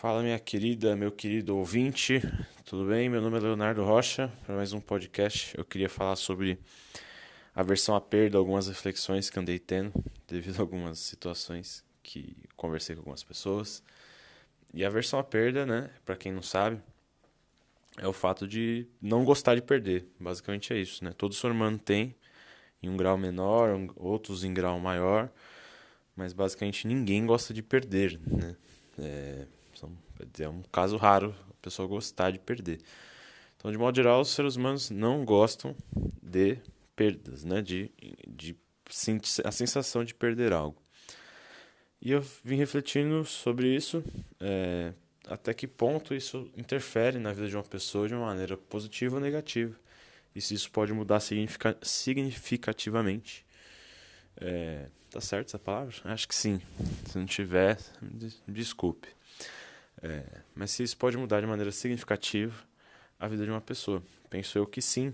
Fala, minha querida, meu querido ouvinte, tudo bem? Meu nome é Leonardo Rocha, para mais um podcast. Eu queria falar sobre a versão à perda, algumas reflexões que andei tendo devido a algumas situações que conversei com algumas pessoas. E a versão à perda, né, para quem não sabe, é o fato de não gostar de perder. Basicamente é isso, né? Todo ser humano tem, em um grau menor, outros em grau maior, mas basicamente ninguém gosta de perder, né? É, é um caso raro a pessoa gostar de perder. Então, de modo geral, os seres humanos não gostam de perdas, né? De, de a sensação de perder algo. E eu vim refletindo sobre isso, é, até que ponto isso interfere na vida de uma pessoa de uma maneira positiva ou negativa. E se isso pode mudar significativamente. É, tá certo essa palavra? Acho que sim. Se não tiver, desculpe. É, mas se isso pode mudar de maneira significativa a vida de uma pessoa. Penso eu que sim.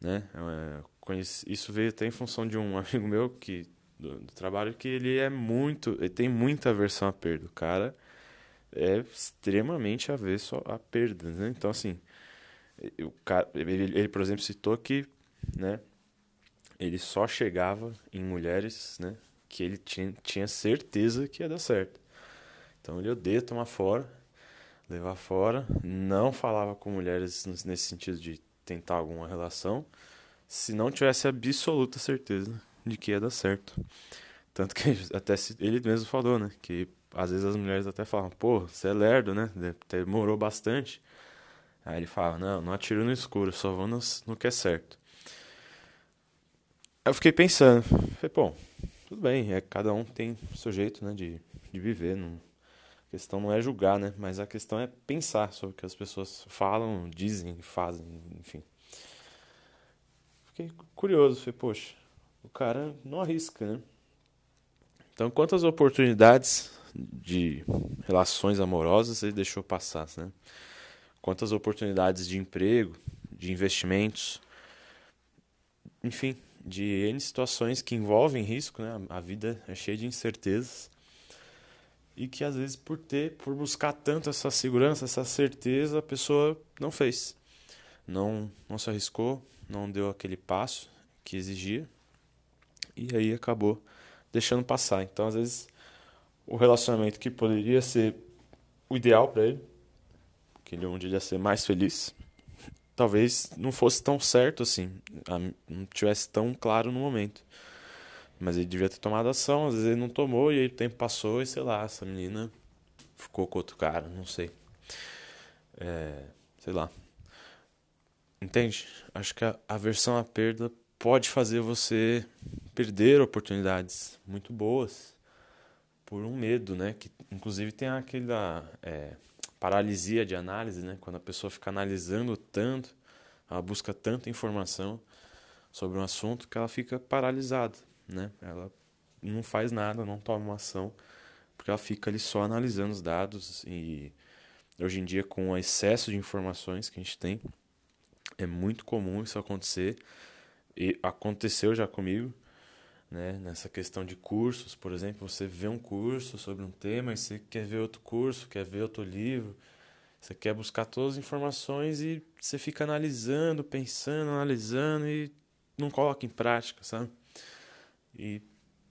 Né? É, isso veio até em função de um amigo meu que do, do, trabalho que ele é muito, ele tem muita aversão à perda. O cara é extremamente avesso a perdas, né? Então assim, o cara, ele, ele, por exemplo citou que, né, ele só chegava em mulheres, né, que ele tinha, tinha certeza que ia dar certo. Então ele odeia tomar fora, levar fora, não falava com mulheres nesse sentido de tentar alguma relação, se não tivesse absoluta certeza de que ia dar certo. Tanto que até ele mesmo falou, né, que às vezes as mulheres até falam, pô, você é lerdo, né, demorou bastante. Aí ele fala, não, não atiro no escuro, só vou no, no que é certo. Eu fiquei pensando, falei, bom, tudo bem, é, cada um tem seu jeito, né, de, de viver, não, a questão não é julgar, né? Mas a questão é pensar sobre o que as pessoas falam, dizem, fazem, enfim. Fiquei curioso, falei, poxa, o cara não arrisca, né? Então, quantas oportunidades de relações amorosas ele deixou passar, né? Quantas oportunidades de emprego, de investimentos, enfim, de N situações que envolvem risco, né? A vida é cheia de incertezas e que às vezes por ter, por buscar tanto essa segurança, essa certeza, a pessoa não fez. Não, não se arriscou, não deu aquele passo que exigia e aí acabou deixando passar. Então, às vezes, o relacionamento que poderia ser o ideal para ele, que ele onde ele ia ser mais feliz, talvez não fosse tão certo assim, não tivesse tão claro no momento. Mas ele devia ter tomado ação, às vezes ele não tomou e aí o tempo passou e sei lá, essa menina ficou com outro cara, não sei. É, sei lá. Entende? Acho que a aversão à perda pode fazer você perder oportunidades muito boas por um medo, né? Que inclusive tem aquela é, paralisia de análise, né? Quando a pessoa fica analisando tanto, ela busca tanta informação sobre um assunto que ela fica paralisada né? Ela não faz nada, não toma uma ação, porque ela fica ali só analisando os dados e hoje em dia com o excesso de informações que a gente tem, é muito comum isso acontecer e aconteceu já comigo, né? Nessa questão de cursos, por exemplo, você vê um curso sobre um tema e você quer ver outro curso, quer ver outro livro, você quer buscar todas as informações e você fica analisando, pensando, analisando e não coloca em prática, sabe? E,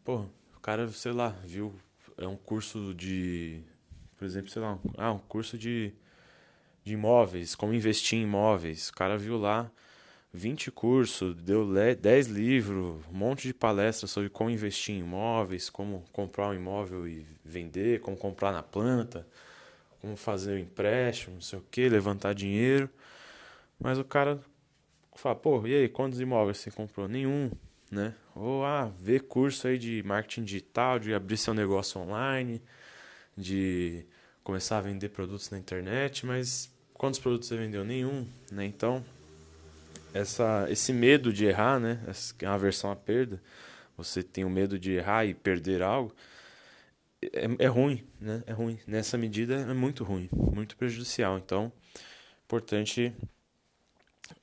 pô, o cara, sei lá, viu, é um curso de, por exemplo, sei lá, um, ah, um curso de, de imóveis, como investir em imóveis. O cara viu lá 20 cursos, deu 10 livros, um monte de palestras sobre como investir em imóveis, como comprar um imóvel e vender, como comprar na planta, como fazer o um empréstimo, não sei o que, levantar dinheiro. Mas o cara fala, pô, e aí, quantos imóveis você comprou? Nenhum né? Ou ah, ver curso aí de marketing digital, de abrir seu negócio online, de começar a vender produtos na internet, mas quantos produtos você vendeu? Nenhum, né? Então, essa, esse medo de errar, né? É uma aversão à perda, você tem o medo de errar e perder algo, é, é ruim, né? É ruim. Nessa medida é muito ruim, muito prejudicial. Então, importante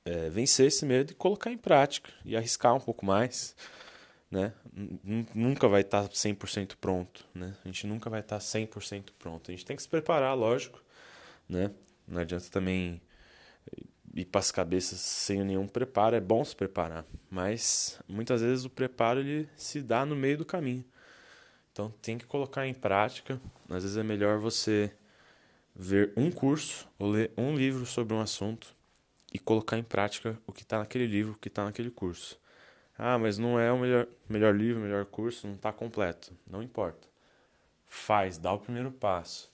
é, vencer esse medo e colocar em prática e arriscar um pouco mais. né? Nunca vai estar 100% pronto, né? A gente nunca vai estar 100% pronto. A gente tem que se preparar, lógico, né? Não adianta também ir para as cabeças sem nenhum preparo. É bom se preparar, mas muitas vezes o preparo ele se dá no meio do caminho. Então tem que colocar em prática. Às vezes é melhor você ver um curso ou ler um livro sobre um assunto e colocar em prática o que está naquele livro, o que está naquele curso. Ah, mas não é o melhor, melhor livro, melhor curso, não está completo. Não importa. Faz, dá o primeiro passo.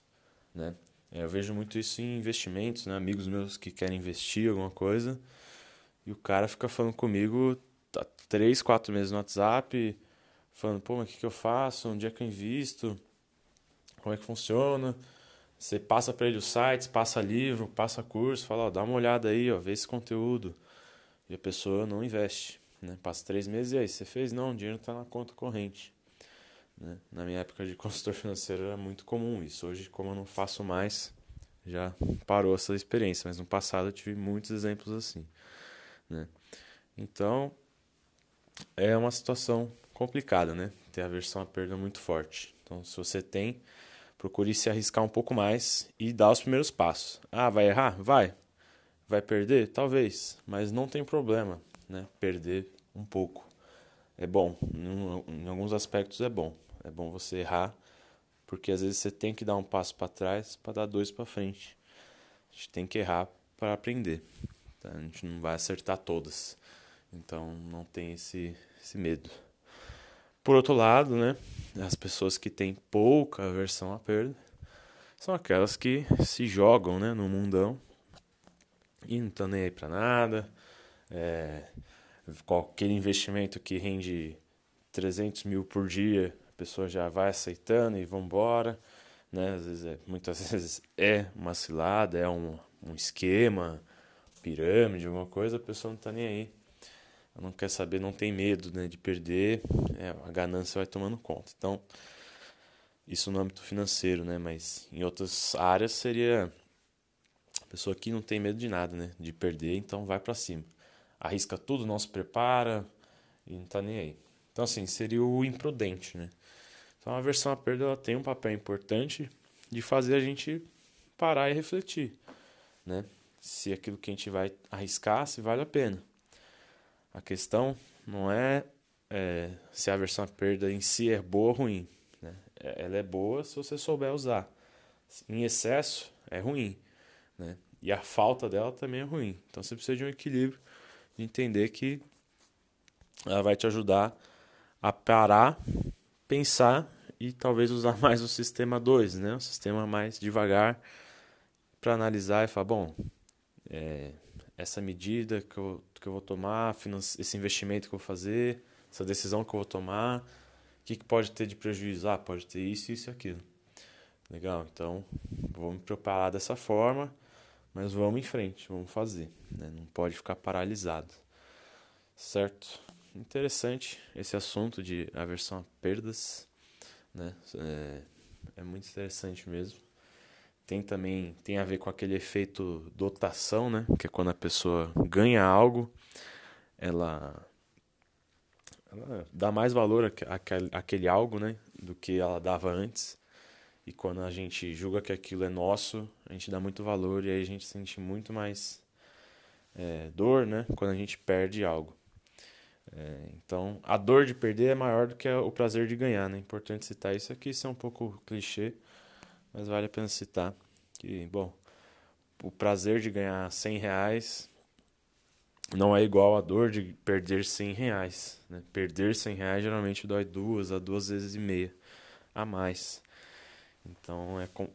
Né? É, eu vejo muito isso em investimentos, né? amigos meus que querem investir alguma coisa e o cara fica falando comigo há três, quatro meses no WhatsApp, falando, pô, mas o que, que eu faço? Onde é que eu invisto? Como é que funciona? Você passa para ele os sites, passa livro, passa curso, fala, ó, dá uma olhada aí, ó, vê esse conteúdo. E a pessoa não investe. Né? Passa três meses e aí, você fez? Não, o dinheiro está na conta corrente. Né? Na minha época de consultor financeiro era muito comum isso. Hoje, como eu não faço mais, já parou essa experiência. Mas no passado eu tive muitos exemplos assim. Né? Então, é uma situação complicada, né? Ter aversão à perda muito forte. Então, se você tem procure se arriscar um pouco mais e dar os primeiros passos. Ah, vai errar? Vai. Vai perder? Talvez, mas não tem problema, né? Perder um pouco. É bom, em alguns aspectos é bom. É bom você errar, porque às vezes você tem que dar um passo para trás para dar dois para frente. A gente tem que errar para aprender. Tá? A gente não vai acertar todas. Então não tem esse, esse medo. Por outro lado, né, as pessoas que têm pouca aversão à perda são aquelas que se jogam né, no mundão e não estão nem aí para nada. É, qualquer investimento que rende 300 mil por dia, a pessoa já vai aceitando e vamos embora. Né? Às vezes é, muitas vezes é uma cilada, é um, um esquema, pirâmide, alguma coisa, a pessoa não está nem aí não quer saber, não tem medo né, de perder, é, a ganância vai tomando conta. Então, isso no âmbito financeiro, né? Mas em outras áreas seria a pessoa que não tem medo de nada, né? De perder, então vai para cima. Arrisca tudo, não se prepara e não tá nem aí. Então, assim, seria o imprudente, né? Então, a versão à perda ela tem um papel importante de fazer a gente parar e refletir, né? Se aquilo que a gente vai arriscar, se vale a pena. A questão não é, é se a versão à perda em si é boa ou ruim. Né? É, ela é boa se você souber usar. Em excesso, é ruim. Né? E a falta dela também é ruim. Então você precisa de um equilíbrio, de entender que ela vai te ajudar a parar, pensar e talvez usar mais o sistema 2, né? o sistema mais devagar, para analisar e falar: bom, é, essa medida que eu, que eu vou tomar, esse investimento que eu vou fazer, essa decisão que eu vou tomar, o que, que pode ter de prejuízo? Ah, pode ter isso, isso e aquilo. Legal, então vou me preparar dessa forma, mas vamos em frente, vamos fazer. Né? Não pode ficar paralisado. Certo? Interessante esse assunto de aversão a perdas. Né? É, é muito interessante mesmo. Tem também tem a ver com aquele efeito dotação, né? Que é quando a pessoa ganha algo, ela, ela dá mais valor àquele, algo, né? Do que ela dava antes. E quando a gente julga que aquilo é nosso, a gente dá muito valor e aí a gente sente muito mais é, dor, né? Quando a gente perde algo. É, então, a dor de perder é maior do que o prazer de ganhar, né? É importante citar isso aqui, isso é um pouco clichê, mas vale a pena citar que, bom, o prazer de ganhar 100 reais não é igual a dor de perder 100 reais. Né? Perder 100 reais geralmente dói duas a duas vezes e meia a mais. Então, é com,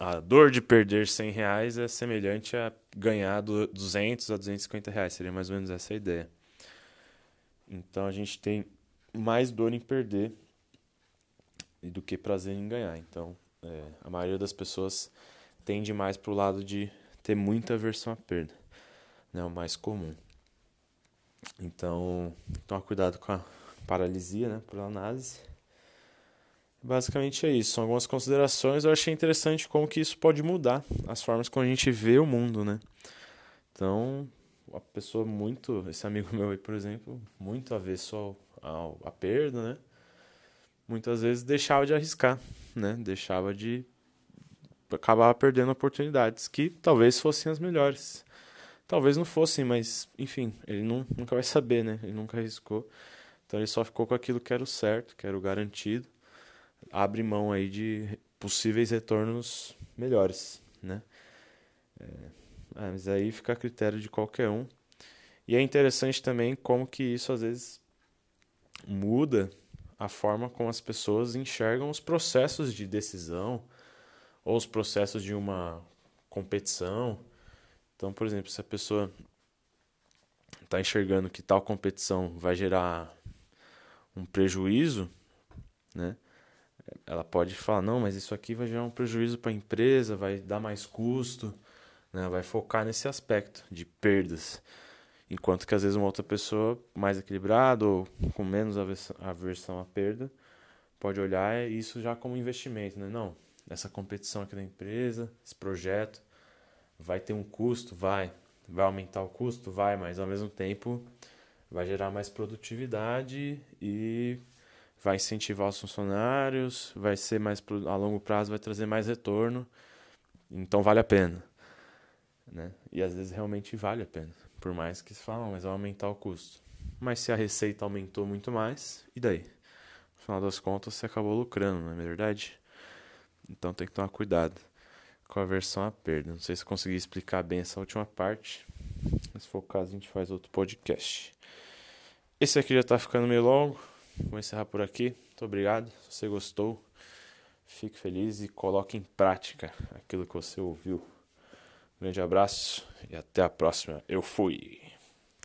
a dor de perder 100 reais é semelhante a ganhar 200 a 250 reais. Seria mais ou menos essa a ideia. Então, a gente tem mais dor em perder do que prazer em ganhar. Então, é, a maioria das pessoas tende mais para o lado de ter muita aversão à perda, né, o mais comum. Então, toma cuidado com a paralisia, né, por análise. Basicamente é isso, são algumas considerações. Eu achei interessante como que isso pode mudar as formas como a gente vê o mundo, né? Então, a pessoa muito, esse amigo meu aí, por exemplo, muito avesso ao, à perda, né? Muitas vezes deixava de arriscar, né? Deixava de acabava perdendo oportunidades que talvez fossem as melhores. Talvez não fossem, mas enfim, ele não, nunca vai saber, né? Ele nunca arriscou. Então ele só ficou com aquilo que era o certo, que era o garantido. Abre mão aí de possíveis retornos melhores, né? É, é, mas aí fica a critério de qualquer um. E é interessante também como que isso às vezes muda a forma como as pessoas enxergam os processos de decisão ou os processos de uma competição. Então, por exemplo, se a pessoa está enxergando que tal competição vai gerar um prejuízo, né? Ela pode falar, não, mas isso aqui vai gerar um prejuízo para a empresa, vai dar mais custo, né? vai focar nesse aspecto de perdas. Enquanto que às vezes uma outra pessoa mais equilibrada ou com menos aversão à perda pode olhar isso já como investimento, né? Não, essa competição aqui da empresa, esse projeto vai ter um custo, vai, vai aumentar o custo, vai, mas ao mesmo tempo vai gerar mais produtividade e vai incentivar os funcionários, vai ser mais a longo prazo vai trazer mais retorno, então vale a pena, né? E às vezes realmente vale a pena, por mais que se falam, mas vai aumentar o custo. Mas se a receita aumentou muito mais, e daí? No final das contas, você acabou lucrando, não é verdade? Então tem que tomar cuidado com a versão à perda. Não sei se consegui explicar bem essa última parte. Mas se for o caso, a gente faz outro podcast. Esse aqui já está ficando meio longo. Vou encerrar por aqui. Muito obrigado. Se você gostou, fique feliz e coloque em prática aquilo que você ouviu. Um grande abraço e até a próxima. Eu fui.